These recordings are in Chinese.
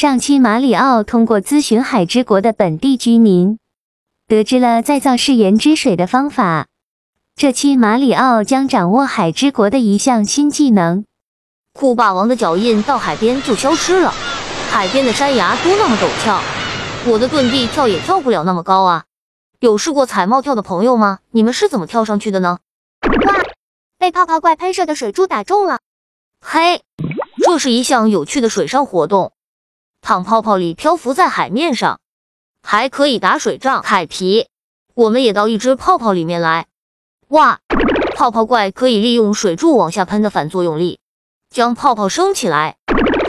上期马里奥通过咨询海之国的本地居民，得知了再造誓言之水的方法。这期马里奥将掌握海之国的一项新技能。酷霸王的脚印到海边就消失了，海边的山崖都那么陡峭，我的遁地跳也跳不了那么高啊！有试过彩帽跳的朋友吗？你们是怎么跳上去的呢？哇，被泡泡怪喷射的水柱打中了。嘿，这是一项有趣的水上活动。躺泡泡里漂浮在海面上，还可以打水仗、凯皮。我们也到一只泡泡里面来。哇，泡泡怪可以利用水柱往下喷的反作用力，将泡泡升起来，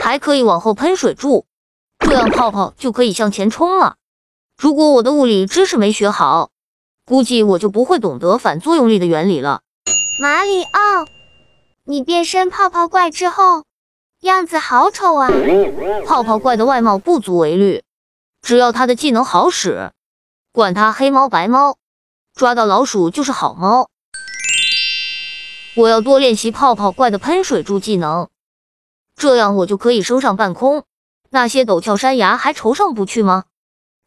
还可以往后喷水柱，这样泡泡就可以向前冲了。如果我的物理知识没学好，估计我就不会懂得反作用力的原理了。马里奥，你变身泡泡怪之后。样子好丑啊！泡泡怪的外貌不足为虑，只要他的技能好使，管他黑猫白猫，抓到老鼠就是好猫。我要多练习泡泡怪的喷水柱技能，这样我就可以升上半空，那些陡峭山崖还愁上不去吗？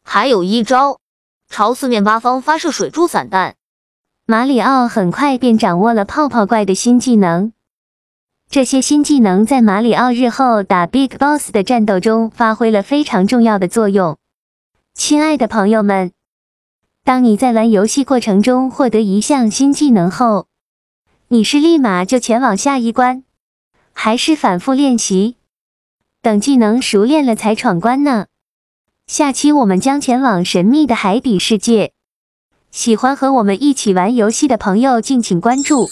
还有一招，朝四面八方发射水柱散弹。马里奥很快便掌握了泡泡怪的新技能。这些新技能在马里奥日后打 Big Boss 的战斗中发挥了非常重要的作用。亲爱的朋友们，当你在玩游戏过程中获得一项新技能后，你是立马就前往下一关，还是反复练习，等技能熟练了才闯关呢？下期我们将前往神秘的海底世界，喜欢和我们一起玩游戏的朋友敬请关注。